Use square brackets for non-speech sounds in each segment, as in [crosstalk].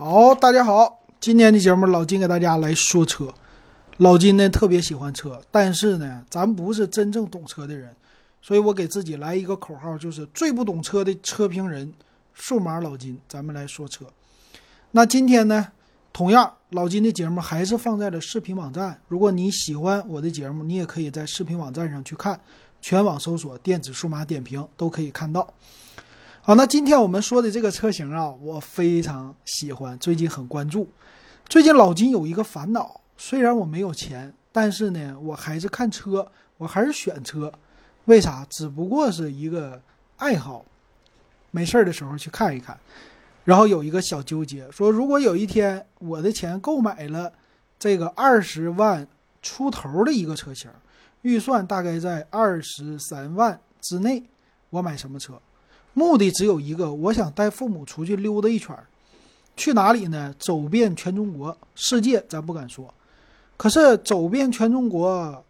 好，大家好，今天的节目老金给大家来说车。老金呢特别喜欢车，但是呢，咱不是真正懂车的人，所以我给自己来一个口号，就是最不懂车的车评人，数码老金。咱们来说车。那今天呢，同样老金的节目还是放在了视频网站。如果你喜欢我的节目，你也可以在视频网站上去看，全网搜索“电子数码点评”都可以看到。好，那今天我们说的这个车型啊，我非常喜欢，最近很关注。最近老金有一个烦恼，虽然我没有钱，但是呢，我还是看车，我还是选车。为啥？只不过是一个爱好，没事儿的时候去看一看。然后有一个小纠结，说如果有一天我的钱购买了这个二十万出头的一个车型，预算大概在二十三万之内，我买什么车？目的只有一个，我想带父母出去溜达一圈儿，去哪里呢？走遍全中国，世界咱不敢说，可是走遍全中国，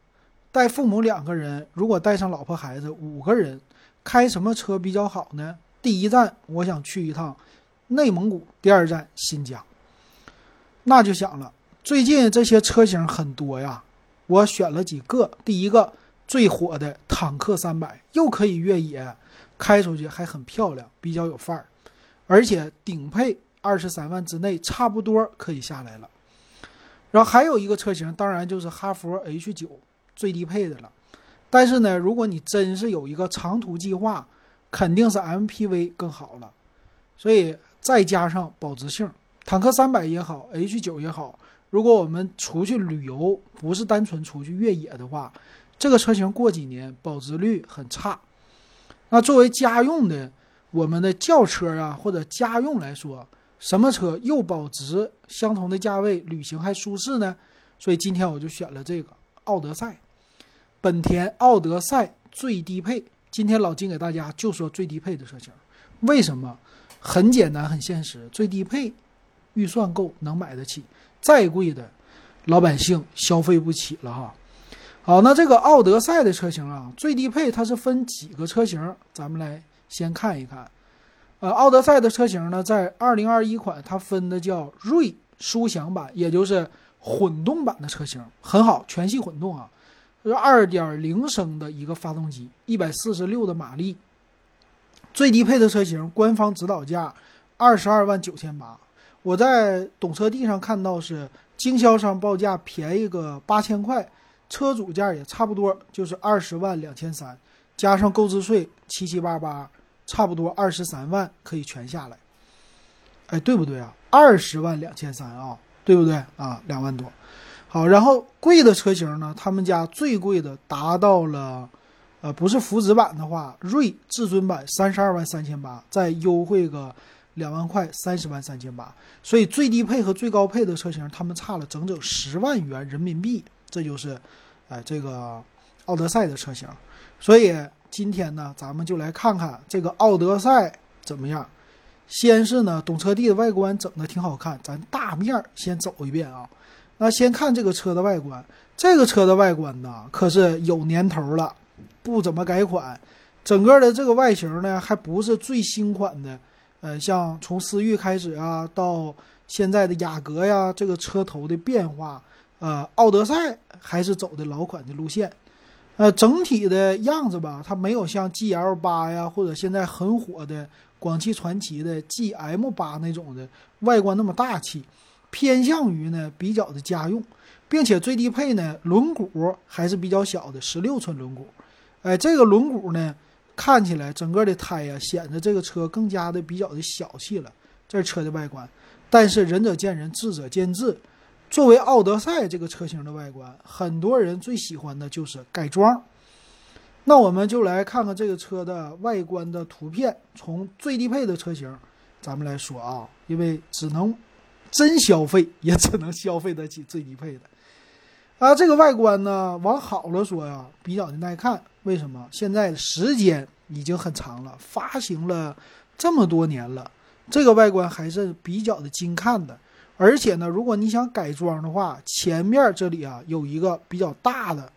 带父母两个人，如果带上老婆孩子五个人，开什么车比较好呢？第一站我想去一趟内蒙古，第二站新疆。那就想了，最近这些车型很多呀，我选了几个。第一个最火的坦克三百，又可以越野。开出去还很漂亮，比较有范儿，而且顶配二十三万之内差不多可以下来了。然后还有一个车型，当然就是哈弗 H 九最低配的了。但是呢，如果你真是有一个长途计划，肯定是 MPV 更好了。所以再加上保值性，坦克三百也好，H 九也好，如果我们出去旅游，不是单纯出去越野的话，这个车型过几年保值率很差。那作为家用的，我们的轿车啊，或者家用来说，什么车又保值，相同的价位，旅行还舒适呢？所以今天我就选了这个奥德赛，本田奥德赛最低配。今天老金给大家就说最低配的车型，为什么？很简单，很现实，最低配，预算够，能买得起，再贵的，老百姓消费不起了哈。好，那这个奥德赛的车型啊，最低配它是分几个车型？咱们来先看一看。呃，奥德赛的车型呢，在二零二一款，它分的叫锐舒享版，也就是混动版的车型，很好，全系混动啊，是二点零升的一个发动机，一百四十六的马力。最低配的车型，官方指导价二十二万九千八，我在懂车帝上看到是经销商报价便宜个八千块。车主价也差不多，就是二十万两千三，加上购置税七七八八，差不多二十三万可以全下来。哎，对不对啊？二十万两千三啊，对不对啊？两万多。好，然后贵的车型呢，他们家最贵的达到了，呃，不是福祉版的话，锐至尊版三十二万三千八，再优惠个两万块，三十万三千八。所以最低配和最高配的车型，他们差了整整十万元人民币。这就是，哎，这个奥德赛的车型，所以今天呢，咱们就来看看这个奥德赛怎么样。先是呢，懂车帝的外观整的挺好看，咱大面儿先走一遍啊。那先看这个车的外观，这个车的外观呢，可是有年头了，不怎么改款，整个的这个外形呢，还不是最新款的。呃，像从思域开始啊，到现在的雅阁呀，这个车头的变化。呃，奥德赛还是走的老款的路线，呃，整体的样子吧，它没有像 GL 八呀，或者现在很火的广汽传祺的 GM 八那种的外观那么大气，偏向于呢比较的家用，并且最低配呢轮毂还是比较小的十六寸轮毂，哎，这个轮毂呢看起来整个的胎呀显得这个车更加的比较的小气了，这车的外观，但是仁者见仁，智者见智。作为奥德赛这个车型的外观，很多人最喜欢的就是改装。那我们就来看看这个车的外观的图片。从最低配的车型，咱们来说啊，因为只能真消费，也只能消费得起最低配的。啊，这个外观呢，往好了说呀，比较的耐看。为什么？现在时间已经很长了，发行了这么多年了，这个外观还是比较的精看的。而且呢，如果你想改装的话，前面这里啊有一个比较大的，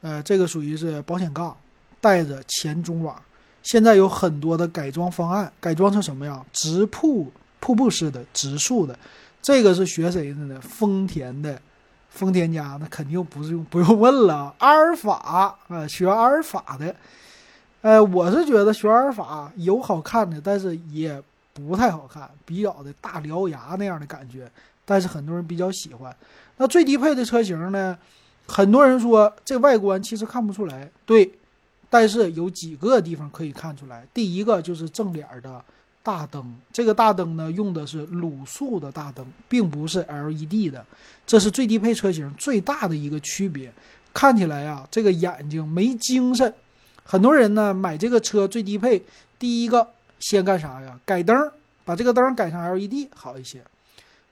呃，这个属于是保险杠，带着前中网。现在有很多的改装方案，改装成什么样？直瀑瀑布式的直竖的，这个是学谁的呢？丰田的，丰田家那肯定不是用不用问了，阿尔法啊，学阿尔法的。呃，我是觉得学阿尔法有好看的，但是也不太好看，比较的大獠牙那样的感觉，但是很多人比较喜欢。那最低配的车型呢？很多人说这外观其实看不出来，对，但是有几个地方可以看出来。第一个就是正脸的大灯，这个大灯呢用的是卤素的大灯，并不是 LED 的，这是最低配车型最大的一个区别。看起来啊，这个眼睛没精神。很多人呢买这个车最低配，第一个先干啥呀？改灯，把这个灯改成 LED 好一些。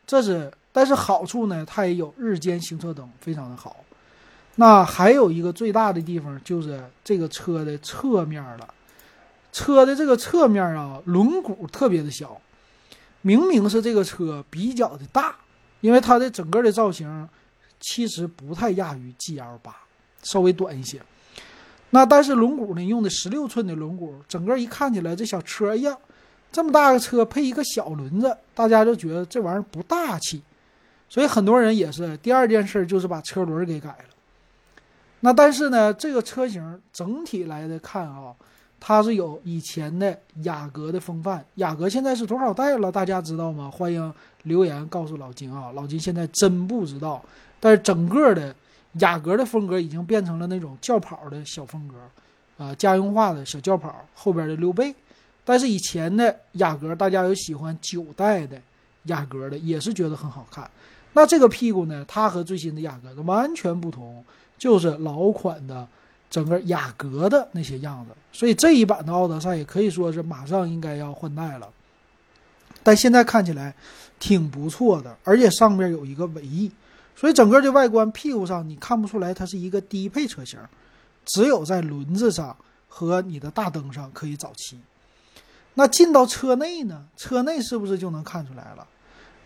这是，但是好处呢，它也有日间行车灯，非常的好。那还有一个最大的地方就是这个车的侧面了，车的这个侧面啊，轮毂特别的小，明明是这个车比较的大，因为它的整个的造型其实不太亚于 GL 八，稍微短一些。那但是轮毂呢，用的十六寸的轮毂，整个一看起来这小车哎呀，这么大个车配一个小轮子，大家就觉得这玩意儿不大气，所以很多人也是第二件事就是把车轮给改了。那但是呢，这个车型整体来的看啊，它是有以前的雅阁的风范。雅阁现在是多少代了？大家知道吗？欢迎留言告诉老金啊！老金现在真不知道。但是整个的雅阁的风格已经变成了那种轿跑的小风格，啊，家用化的小轿跑后边的溜背。但是以前的雅阁，大家有喜欢九代的雅阁的，也是觉得很好看。那这个屁股呢，它和最新的雅阁完全不同。就是老款的整个雅阁的那些样子，所以这一版的奥德赛也可以说是马上应该要换代了。但现在看起来挺不错的，而且上面有一个尾翼，所以整个的外观屁股上你看不出来它是一个低配车型，只有在轮子上和你的大灯上可以找齐。那进到车内呢？车内是不是就能看出来了？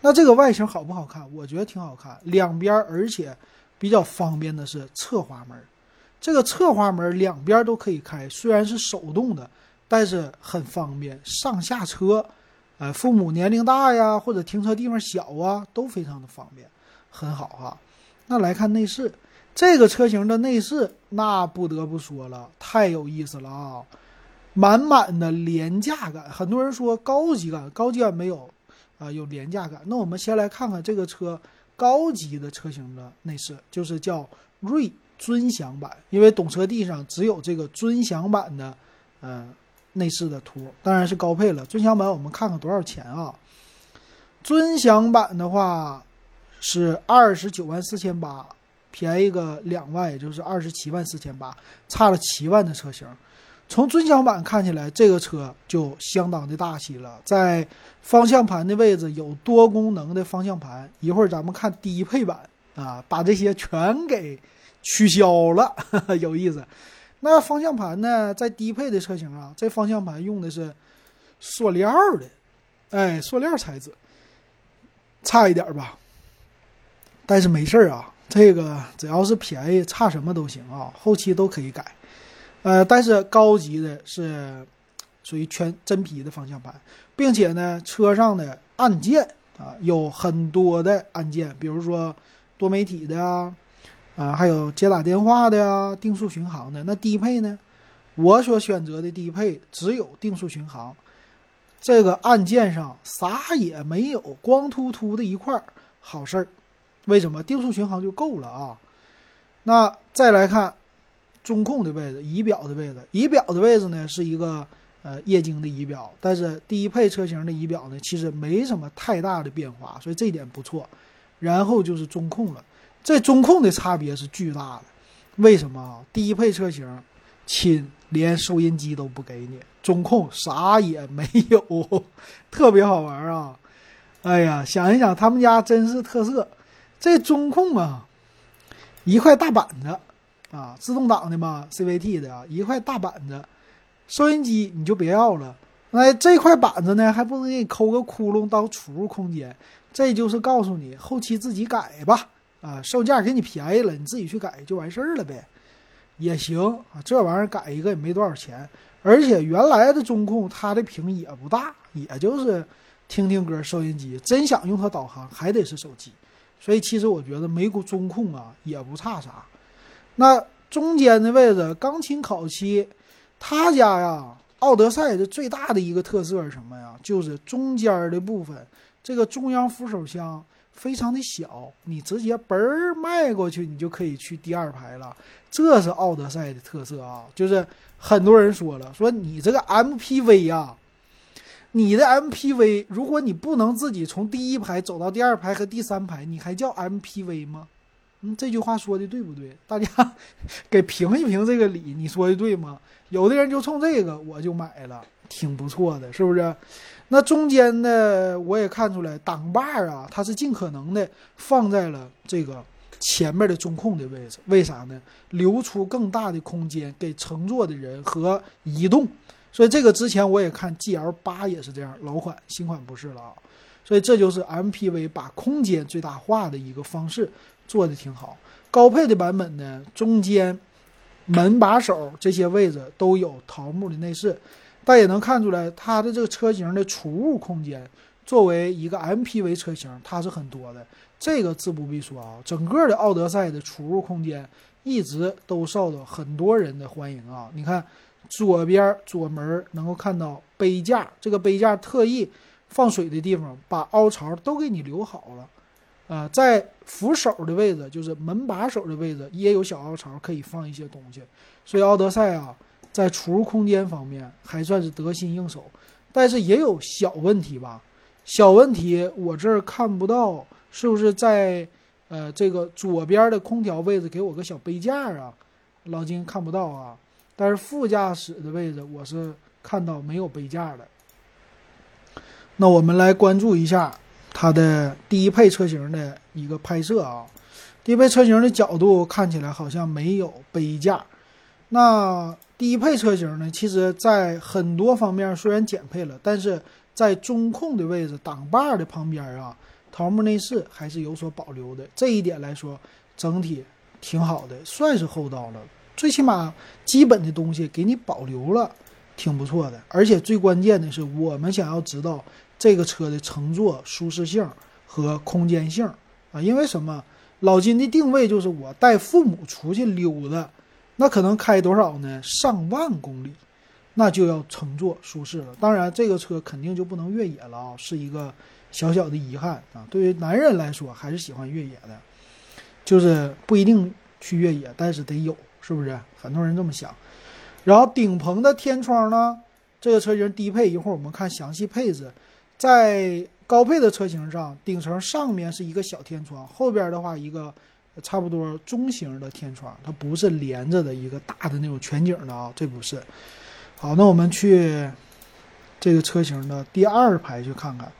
那这个外形好不好看？我觉得挺好看，两边而且。比较方便的是侧滑门，这个侧滑门两边都可以开，虽然是手动的，但是很方便上下车。呃，父母年龄大呀，或者停车地方小啊，都非常的方便，很好哈。那来看内饰，这个车型的内饰那不得不说了，太有意思了啊，满满的廉价感。很多人说高级感，高级感没有啊，有廉价感。那我们先来看看这个车。高级的车型的内饰就是叫锐尊享版，因为懂车帝上只有这个尊享版的，呃，内饰的图，当然是高配了。尊享版我们看看多少钱啊？尊享版的话是二十九万四千八，便宜个两万，也就是二十七万四千八，差了七万的车型。从尊享版看起来，这个车就相当的大气了。在方向盘的位置有多功能的方向盘。一会儿咱们看低配版啊，把这些全给取消了，[laughs] 有意思。那方向盘呢，在低配的车型啊，这方向盘用的是塑料的，哎，塑料材质，差一点吧。但是没事儿啊，这个只要是便宜，差什么都行啊，后期都可以改。呃，但是高级的是属于全真皮的方向盘，并且呢，车上的按键啊有很多的按键，比如说多媒体的呀，啊，还有接打电话的呀，定速巡航的。那低配呢，我所选择的低配只有定速巡航，这个按键上啥也没有，光秃秃的一块好事儿。为什么定速巡航就够了啊？那再来看。中控的位置，仪表的位置，仪表的位置呢是一个呃液晶的仪表，但是低配车型的仪表呢其实没什么太大的变化，所以这点不错。然后就是中控了，这中控的差别是巨大的。为什么啊？低配车型亲，连收音机都不给你，中控啥也没有，特别好玩啊！哎呀，想一想他们家真是特色，这中控啊，一块大板子。啊，自动挡的嘛，CVT 的啊，一块大板子，收音机你就别要了。那这块板子呢，还不能给你抠个窟窿当储物空间？这就是告诉你，后期自己改吧。啊，售价给你便宜了，你自己去改就完事儿了呗，也行啊。这玩意儿改一个也没多少钱，而且原来的中控它的屏也不大，也就是听听歌、收音机，真想用它导航还得是手机。所以其实我觉得美股中控啊也不差啥。那中间的位置，钢琴烤漆，他家呀，奥德赛的最大的一个特色是什么呀？就是中间的部分，这个中央扶手箱非常的小，你直接嘣儿迈过去，你就可以去第二排了。这是奥德赛的特色啊，就是很多人说了，说你这个 MPV 呀。你的 MPV，如果你不能自己从第一排走到第二排和第三排，你还叫 MPV 吗？嗯，这句话说的对不对？大家 [laughs] 给评一评这个理，你说的对吗？有的人就冲这个我就买了，挺不错的，是不是？那中间的我也看出来，挡把啊，它是尽可能的放在了这个前面的中控的位置，为啥呢？留出更大的空间给乘坐的人和移动。所以这个之前我也看 G L 八也是这样，老款新款不是了啊。所以这就是 M P V 把空间最大化的一个方式，做的挺好。高配的版本呢，中间门把手这些位置都有桃木的内饰，但也能看出来它的这个车型的储物空间，作为一个 M P V 车型，它是很多的。这个自不必说啊，整个的奥德赛的储物空间一直都受到很多人的欢迎啊。你看。左边左门能够看到杯架，这个杯架特意放水的地方把凹槽都给你留好了，啊，在扶手的位置，就是门把手的位置也有小凹槽可以放一些东西，所以奥德赛啊，在储物空间方面还算是得心应手，但是也有小问题吧？小问题我这儿看不到，是不是在呃这个左边的空调位置给我个小杯架啊？老金看不到啊。但是副驾驶的位置我是看到没有杯架的。那我们来关注一下它的低配车型的一个拍摄啊，低配车型的角度看起来好像没有杯架。那低配车型呢，其实在很多方面虽然减配了，但是在中控的位置挡把的旁边啊，桃木内饰还是有所保留的。这一点来说，整体挺好的，算是厚道了。最起码基本的东西给你保留了，挺不错的。而且最关键的是，我们想要知道这个车的乘坐舒适性和空间性啊。因为什么？老金的定位就是我带父母出去溜达，那可能开多少呢？上万公里，那就要乘坐舒适了。当然，这个车肯定就不能越野了啊，是一个小小的遗憾啊。对于男人来说，还是喜欢越野的，就是不一定去越野，但是得有。是不是很多人这么想？然后顶棚的天窗呢？这个车型低配，一会儿我们看详细配置。在高配的车型上，顶层上面是一个小天窗，后边的话一个差不多中型的天窗，它不是连着的一个大的那种全景的啊，这不是。好，那我们去这个车型的第二排去看看。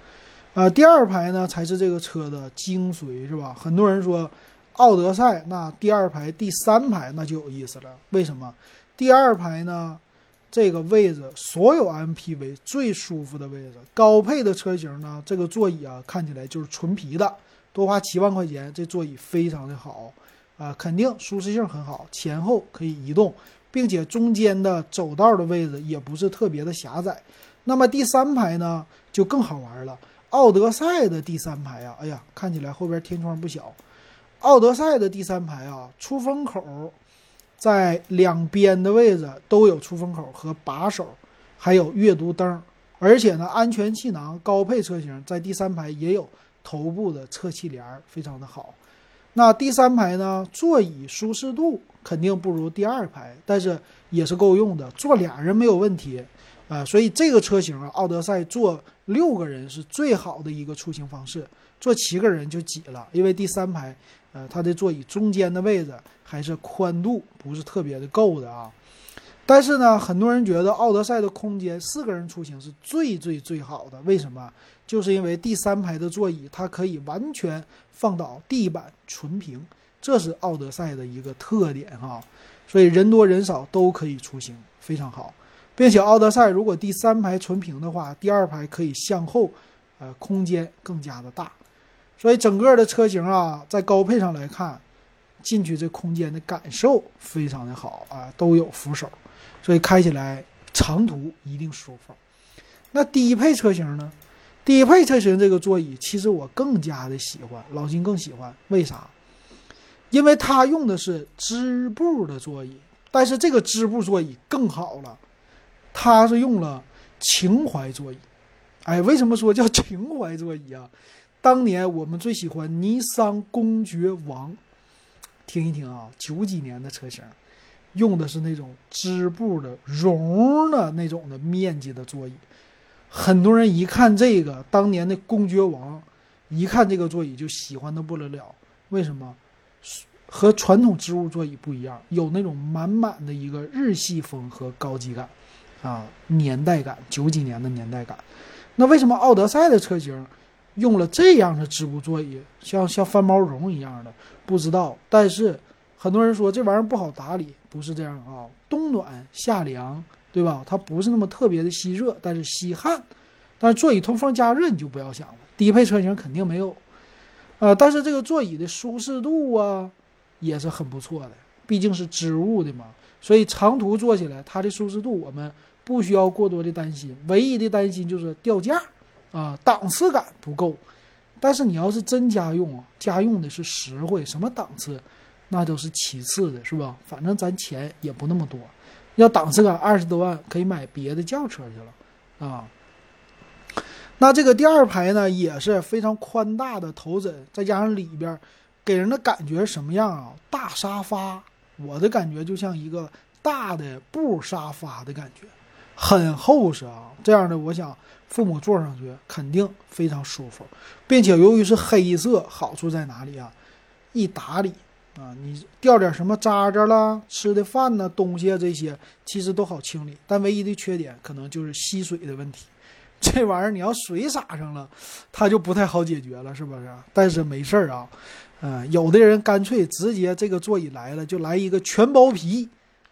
啊，第二排呢才是这个车的精髓，是吧？很多人说。奥德赛那第二排、第三排那就有意思了。为什么？第二排呢？这个位置所有 MPV 最舒服的位置。高配的车型呢，这个座椅啊，看起来就是纯皮的，多花七万块钱，这座椅非常的好啊，肯定舒适性很好，前后可以移动，并且中间的走道的位置也不是特别的狭窄。那么第三排呢，就更好玩了。奥德赛的第三排啊，哎呀，看起来后边天窗不小。奥德赛的第三排啊，出风口在两边的位置都有出风口和把手，还有阅读灯，而且呢，安全气囊高配车型在第三排也有头部的侧气帘，非常的好。那第三排呢，座椅舒适度肯定不如第二排，但是也是够用的，坐俩人没有问题啊。所以这个车型啊，奥德赛坐六个人是最好的一个出行方式，坐七个人就挤了，因为第三排。呃，它的座椅中间的位置还是宽度不是特别的够的啊。但是呢，很多人觉得奥德赛的空间四个人出行是最最最好的。为什么？就是因为第三排的座椅它可以完全放倒，地板纯平，这是奥德赛的一个特点哈。所以人多人少都可以出行，非常好。并且奥德赛如果第三排纯平的话，第二排可以向后，呃，空间更加的大。所以整个的车型啊，在高配上来看，进去这空间的感受非常的好啊，都有扶手，所以开起来长途一定舒服。那低配车型呢？低配车型这个座椅，其实我更加的喜欢，老金更喜欢，为啥？因为它用的是织布的座椅，但是这个织布座椅更好了，它是用了情怀座椅。哎，为什么说叫情怀座椅啊？当年我们最喜欢尼桑公爵王，听一听啊，九几年的车型，用的是那种织布的绒的那种的面积的座椅。很多人一看这个当年的公爵王，一看这个座椅就喜欢的不得了。为什么？和传统织物座椅不一样，有那种满满的一个日系风和高级感，啊，年代感，九几年的年代感。那为什么奥德赛的车型用了这样的织布座椅，像像翻毛绒一样的？不知道。但是很多人说这玩意儿不好打理，不是这样啊，冬暖夏凉，对吧？它不是那么特别的吸热，但是吸汗。但是座椅通风加热你就不要想了，低配车型肯定没有。呃，但是这个座椅的舒适度啊也是很不错的，毕竟是织物的嘛，所以长途坐起来它的舒适度我们。不需要过多的担心，唯一的担心就是掉价，啊，档次感不够。但是你要是真家用啊，家用的是实惠，什么档次，那都是其次的，是吧？反正咱钱也不那么多，要档次感二十多万可以买别的轿车去了，啊。那这个第二排呢也是非常宽大的头枕，再加上里边给人的感觉什么样啊？大沙发，我的感觉就像一个大的布沙发的感觉。很厚实啊，这样的我想父母坐上去肯定非常舒服，并且由于是黑色，好处在哪里啊？易打理啊，你掉点什么渣渣啦、吃的饭呢、东西啊这些，其实都好清理。但唯一的缺点可能就是吸水的问题，这玩意儿你要水洒上了，它就不太好解决了，是不是？但是没事儿啊，嗯，有的人干脆直接这个座椅来了就来一个全包皮。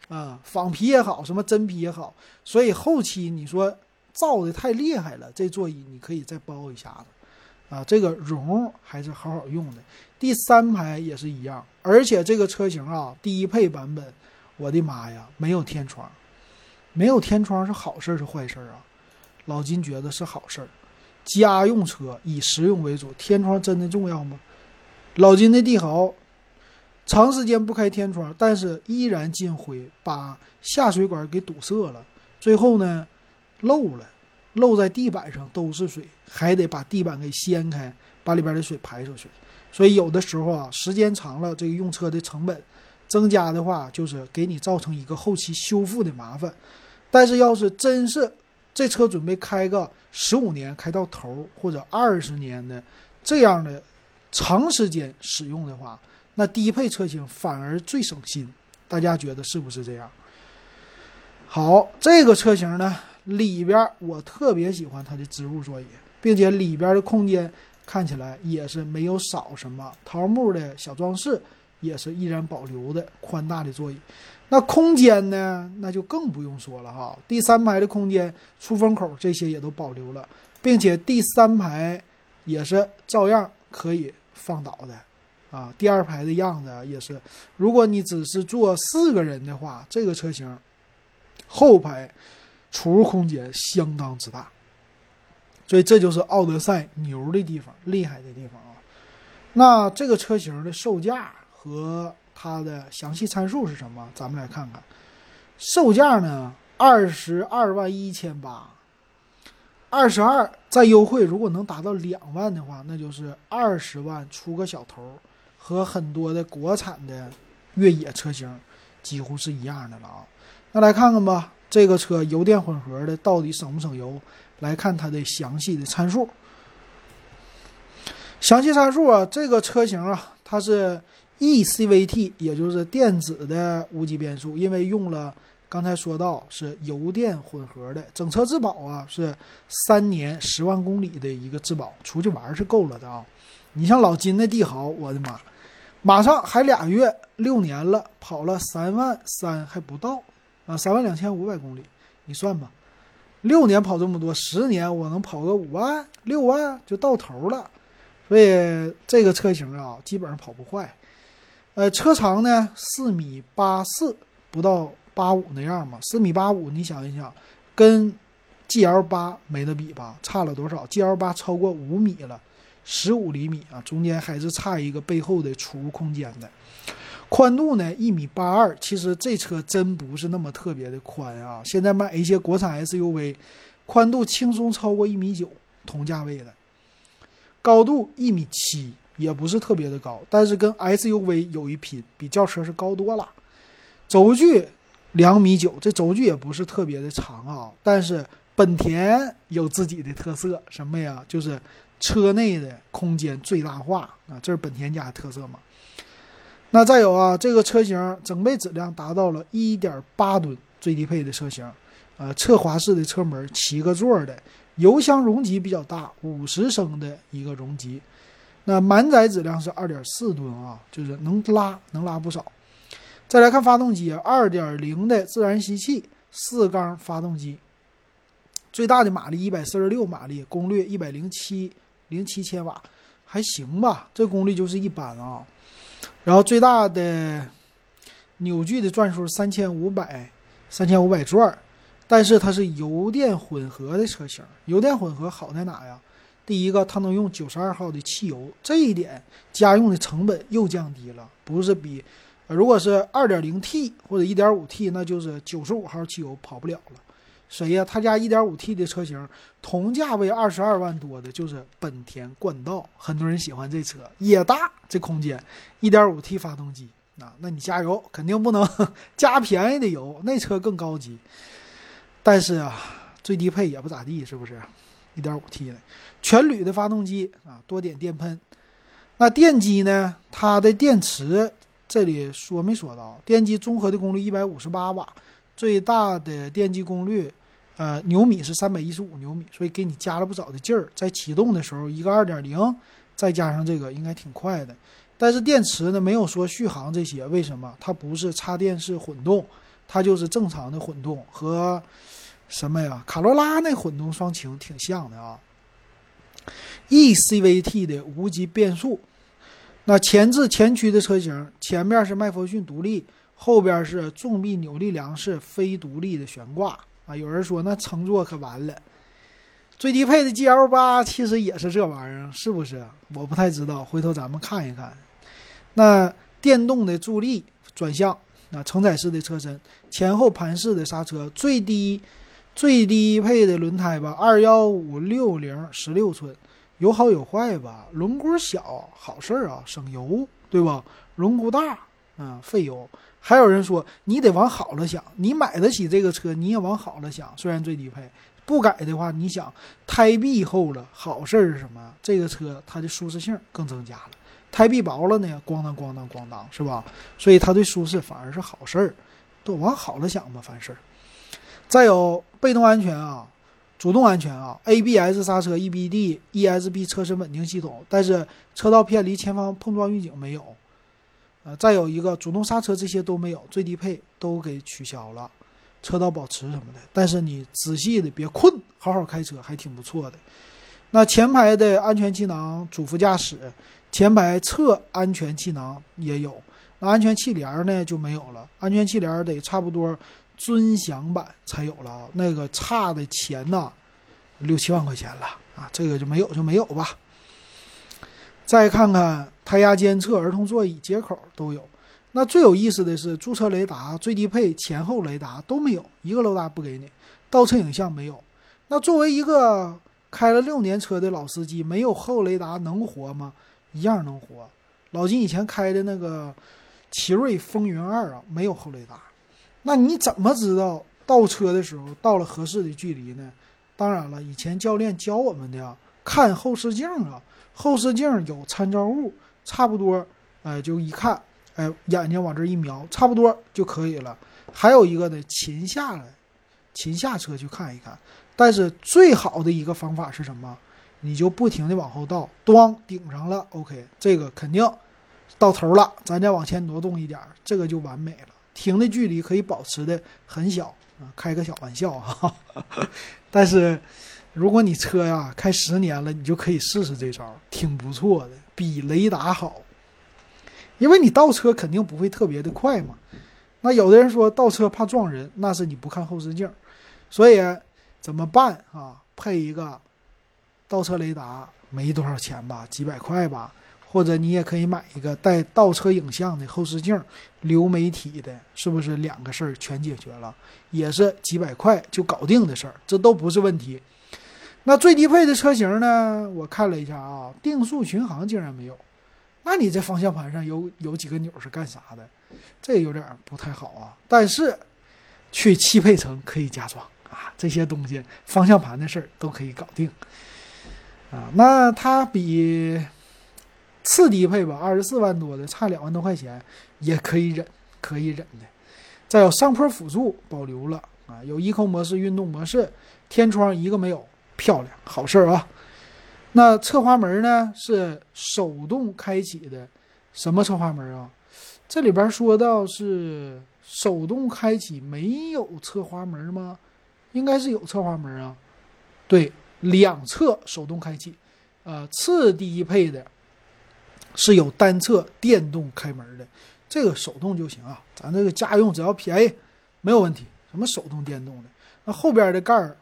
啊，仿皮也好，什么真皮也好，所以后期你说造的太厉害了，这座椅你可以再包一下子，啊，这个绒还是好好用的。第三排也是一样，而且这个车型啊，低配版本，我的妈呀，没有天窗，没有天窗是好事是坏事啊？老金觉得是好事儿，家用车以实用为主，天窗真的重要吗？老金的帝豪。长时间不开天窗，但是依然进灰，把下水管给堵塞了。最后呢，漏了，漏在地板上都是水，还得把地板给掀开，把里边的水排出去。所以有的时候啊，时间长了，这个用车的成本增加的话，就是给你造成一个后期修复的麻烦。但是要是真是这车准备开个十五年开到头，或者二十年的这样的长时间使用的话，那低配车型反而最省心，大家觉得是不是这样？好，这个车型呢，里边我特别喜欢它的织物座椅，并且里边的空间看起来也是没有少什么，桃木的小装饰也是依然保留的，宽大的座椅。那空间呢，那就更不用说了哈，第三排的空间、出风口这些也都保留了，并且第三排也是照样可以放倒的。啊，第二排的样子也是。如果你只是坐四个人的话，这个车型后排储物空间相当之大。所以这就是奥德赛牛的地方，厉害的地方啊。那这个车型的售价和它的详细参数是什么？咱们来看看。售价呢，二十二万一千八，二十二再优惠，如果能达到两万的话，那就是二十万出个小头。和很多的国产的越野车型几乎是一样的了啊！那来看看吧，这个车油电混合的到底省不省油？来看它的详细的参数。详细参数啊，这个车型啊，它是 eCVT，也就是电子的无级变速，因为用了刚才说到是油电混合的，整车质保啊是三年十万公里的一个质保，出去玩是够了的啊！你像老金的帝豪，我的妈！马上还俩月，六年了，跑了三万三还不到，啊，三万两千五百公里，你算吧，六年跑这么多，十年我能跑个五万六万就到头了，所以这个车型啊，基本上跑不坏。呃，车长呢四米八四，不到八五那样嘛，四米八五，你想一想，跟 GL 八没得比吧？差了多少？GL 八超过五米了，十五厘米啊，中间还是差一个背后的储物空间的。宽度呢，一米八二，其实这车真不是那么特别的宽啊。现在买一些国产 SUV，宽度轻松超过一米九，同价位的。高度一米七，也不是特别的高，但是跟 SUV 有一拼，比轿车是高多了。轴距两米九，这轴距也不是特别的长啊，但是本田有自己的特色，什么呀？就是车内的空间最大化啊，这是本田家的特色嘛。那再有啊，这个车型整备质量达到了一点八吨，最低配的车型，呃，侧滑式的车门，七个座的，油箱容积比较大，五十升的一个容积。那满载质量是二点四吨啊，就是能拉，能拉不少。再来看发动机，二点零的自然吸气四缸发动机，最大的马力一百四十六马力，功率一百零七零七千瓦，还行吧，这功率就是一般啊。然后最大的扭矩的转数三千五百三千五百转，但是它是油电混合的车型。油电混合好在哪呀？第一个，它能用九十二号的汽油，这一点家用的成本又降低了。不是比，如果是二点零 T 或者一点五 T，那就是九十五号汽油跑不了了。谁呀？他家一点五 T 的车型，同价位二十二万多的，就是本田冠道，很多人喜欢这车，也大，这空间，一点五 T 发动机啊，那你加油肯定不能 [laughs] 加便宜的油，那车更高级。但是啊，最低配也不咋地，是不是？一点五 T 的全铝的发动机啊，多点电喷。那电机呢？它的电池这里说没说到？电机综合的功率一百五十八瓦。最大的电机功率，呃，牛米是三百一十五牛米，所以给你加了不少的劲儿。在启动的时候，一个二点零，再加上这个，应该挺快的。但是电池呢，没有说续航这些，为什么？它不是插电式混动，它就是正常的混动，和什么呀？卡罗拉那混动双擎挺像的啊。E CVT 的无级变速，那前置前驱的车型，前面是麦弗逊独立。后边是重臂扭力梁式非独立的悬挂啊！有人说那乘坐可完了。最低配的 GL 八其实也是这玩意儿，是不是？我不太知道，回头咱们看一看。那电动的助力转向，啊，承载式的车身，前后盘式的刹车，最低最低配的轮胎吧，二幺五六零十六寸，有好有坏吧。轮毂小好事儿啊，省油，对吧？轮毂大，啊，费油。还有人说你得往好了想，你买得起这个车，你也往好了想。虽然最低配不改的话，你想胎壁厚了，好事儿是什么？这个车它的舒适性更增加了。胎壁薄了呢，咣当咣当咣当，是吧？所以它对舒适反而是好事儿，都往好了想吧，凡事。再有被动安全啊，主动安全啊，ABS 刹车、EBD、ESP 车身稳定系统，但是车道偏离、前方碰撞预警没有。呃，再有一个主动刹车这些都没有，最低配都给取消了，车道保持什么的。但是你仔细的别困，好好开车还挺不错的。那前排的安全气囊、主副驾驶、前排侧安全气囊也有，那安全气帘呢就没有了。安全气帘得差不多尊享版才有了，那个差的钱呐，六七万块钱了啊，这个就没有就没有吧。再看看。胎压监测、儿童座椅接口都有。那最有意思的是，驻车雷达最低配前后雷达都没有，一个雷达不给你。倒车影像没有。那作为一个开了六年车的老司机，没有后雷达能活吗？一样能活。老金以前开的那个奇瑞风云二啊，没有后雷达。那你怎么知道倒车的时候到了合适的距离呢？当然了，以前教练教我们的，看后视镜啊，后视镜有参照物。差不多，哎，就一看，哎，眼睛往这一瞄，差不多就可以了。还有一个呢，勤下来，勤下车去看一看。但是最好的一个方法是什么？你就不停的往后倒，咣顶上了，OK，这个肯定到头了，咱再往前挪动一点，这个就完美了。停的距离可以保持的很小啊，开个小玩笑哈。[laughs] 但是如果你车呀开十年了，你就可以试试这招，挺不错的。比雷达好，因为你倒车肯定不会特别的快嘛。那有的人说倒车怕撞人，那是你不看后视镜。所以怎么办啊？配一个倒车雷达，没多少钱吧，几百块吧。或者你也可以买一个带倒车影像的后视镜，流媒体的，是不是两个事儿全解决了？也是几百块就搞定的事儿，这都不是问题。那最低配的车型呢？我看了一下啊，定速巡航竟然没有。那你这方向盘上有有几个钮是干啥的？这有点不太好啊。但是去汽配城可以加装啊，这些东西方向盘的事儿都可以搞定啊。那它比。次低配吧，二十四万多的，差两万多块钱也可以忍，可以忍的。再有上坡辅助保留了啊，有 eco 模式、运动模式，天窗一个没有，漂亮，好事儿啊。那侧滑门呢是手动开启的，什么侧滑门啊？这里边说到是手动开启，没有侧滑门吗？应该是有侧滑门啊。对，两侧手动开启，呃，次低配的。是有单侧电动开门的，这个手动就行啊。咱这个家用只要便宜，没有问题。什么手动电动的？那后边的盖儿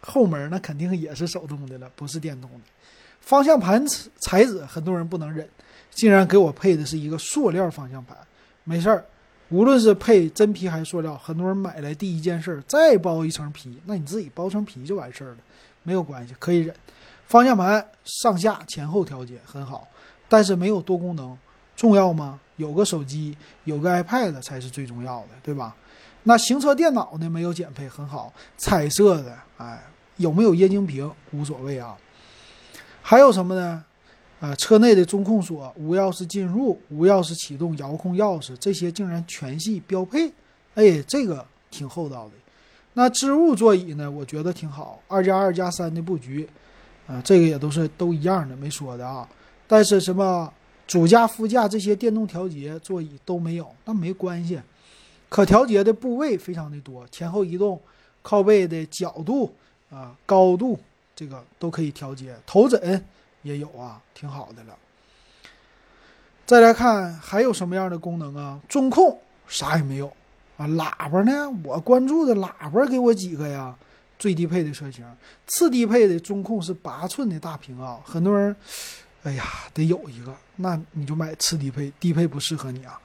后门那肯定也是手动的了，不是电动的。方向盘材质很多人不能忍，竟然给我配的是一个塑料方向盘。没事儿，无论是配真皮还是塑料，很多人买来第一件事再包一层皮，那你自己包层皮就完事儿了，没有关系，可以忍。方向盘上下前后调节很好。但是没有多功能，重要吗？有个手机，有个 iPad 才是最重要的，对吧？那行车电脑呢？没有减配，很好，彩色的，哎，有没有液晶屏无所谓啊。还有什么呢？啊，车内的中控锁、无钥匙进入、无钥匙启动、遥控钥匙，这些竟然全系标配，哎，这个挺厚道的。那织物座椅呢？我觉得挺好，二加二加三的布局，啊，这个也都是都一样的，没说的啊。但是什么主驾、副驾这些电动调节座椅都没有，那没关系，可调节的部位非常的多，前后移动、靠背的角度啊、高度，这个都可以调节。头枕也有啊，挺好的了。再来看还有什么样的功能啊？中控啥也没有啊，喇叭呢？我关注的喇叭给我几个呀？最低配的车型，次低配的中控是八寸的大屏啊，很多人。哎呀，得有一个，那你就买次低配，低配不适合你啊。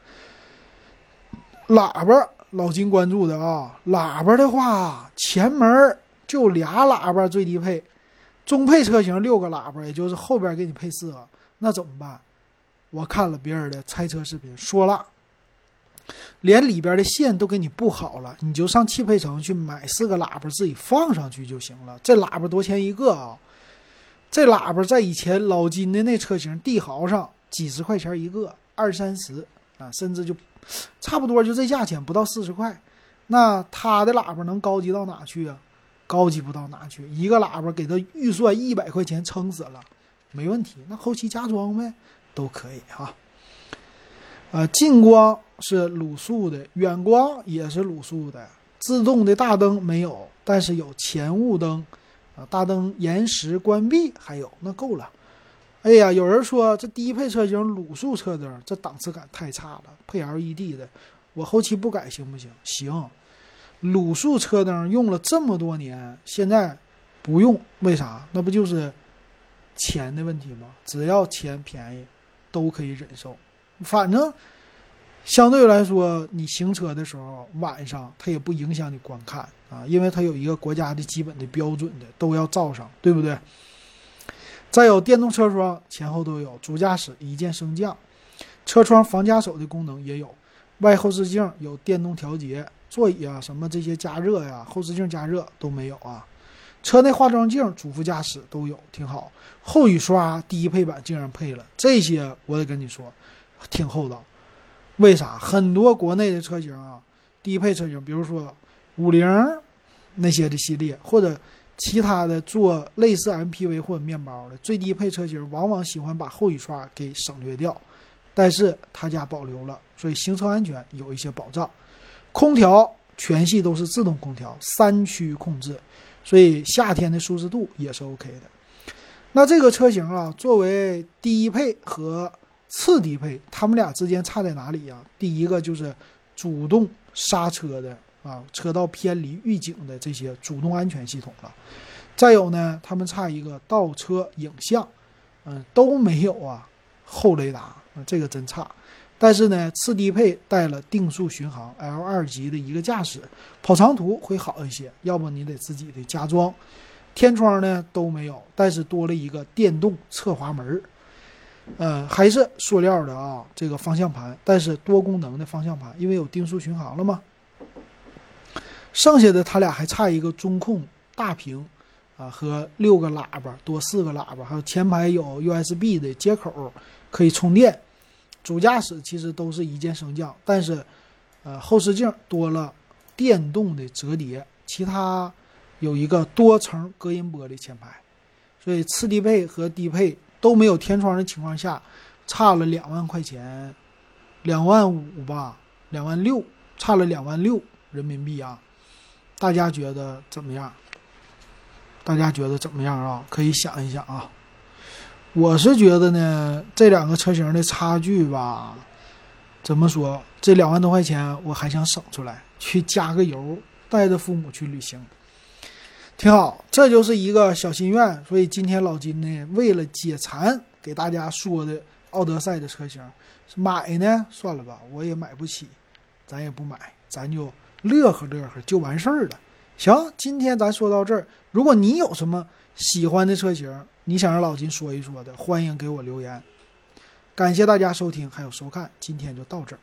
喇叭老金关注的啊，喇叭的话，前门就俩喇叭最低配，中配车型六个喇叭，也就是后边给你配四个，那怎么办？我看了别人的拆车视频，说了，连里边的线都给你布好了，你就上汽配城去买四个喇叭自己放上去就行了。这喇叭多钱一个啊？这喇叭在以前老金的那车型帝豪上几十块钱一个，二三十啊，甚至就差不多就这价钱，不到四十块。那他的喇叭能高级到哪去啊？高级不到哪去，一个喇叭给他预算一百块钱撑死了，没问题。那后期加装呗，都可以哈。呃，近光是卤素的，远光也是卤素的，自动的大灯没有，但是有前雾灯。啊，大灯延时关闭，还有那够了。哎呀，有人说这低配车型卤素车灯，这档次感太差了，配 LED 的，我后期不改行不行？行，卤素车灯用了这么多年，现在不用，为啥？那不就是钱的问题吗？只要钱便宜，都可以忍受，反正。相对来说，你行车的时候晚上它也不影响你观看啊，因为它有一个国家的基本的标准的都要照上，对不对？再有电动车窗前后都有，主驾驶一键升降，车窗防夹手的功能也有，外后视镜有电动调节，座椅啊什么这些加热呀，后视镜加热都没有啊，车内化妆镜主副驾驶都有，挺好。后雨刷低配版竟然配了这些，我得跟你说，挺厚道。为啥很多国内的车型啊，低配车型，比如说五菱那些的系列，或者其他的做类似 MPV 或者面包的最低配车型，往往喜欢把后雨刷给省略掉，但是他家保留了，所以行车安全有一些保障。空调全系都是自动空调，三区控制，所以夏天的舒适度也是 OK 的。那这个车型啊，作为低配和次低配，他们俩之间差在哪里呀？第一个就是主动刹车的啊，车道偏离预警的这些主动安全系统了。再有呢，他们差一个倒车影像，嗯，都没有啊，后雷达，这个真差。但是呢，次低配带了定速巡航 L 二级的一个驾驶，跑长途会好一些。要不你得自己的加装。天窗呢都没有，但是多了一个电动侧滑门儿，呃，还是塑料的啊，这个方向盘，但是多功能的方向盘，因为有定速巡航了嘛。剩下的它俩还差一个中控大屏啊，和六个喇叭，多四个喇叭，还有前排有 USB 的接口可以充电。主驾驶其实都是一键升降，但是呃后视镜多了电动的折叠，其他。有一个多层隔音玻璃前排，所以次低配和低配都没有天窗的情况下，差了两万块钱，两万五吧，两万六，差了两万六人民币啊！大家觉得怎么样？大家觉得怎么样啊？可以想一想啊！我是觉得呢，这两个车型的差距吧，怎么说？这两万多块钱我还想省出来，去加个油，带着父母去旅行。挺好，这就是一个小心愿。所以今天老金呢，为了解馋，给大家说的奥德赛的车型，买呢算了吧，我也买不起，咱也不买，咱就乐呵乐呵就完事儿了。行，今天咱说到这儿。如果你有什么喜欢的车型，你想让老金说一说的，欢迎给我留言。感谢大家收听还有收看，今天就到这儿。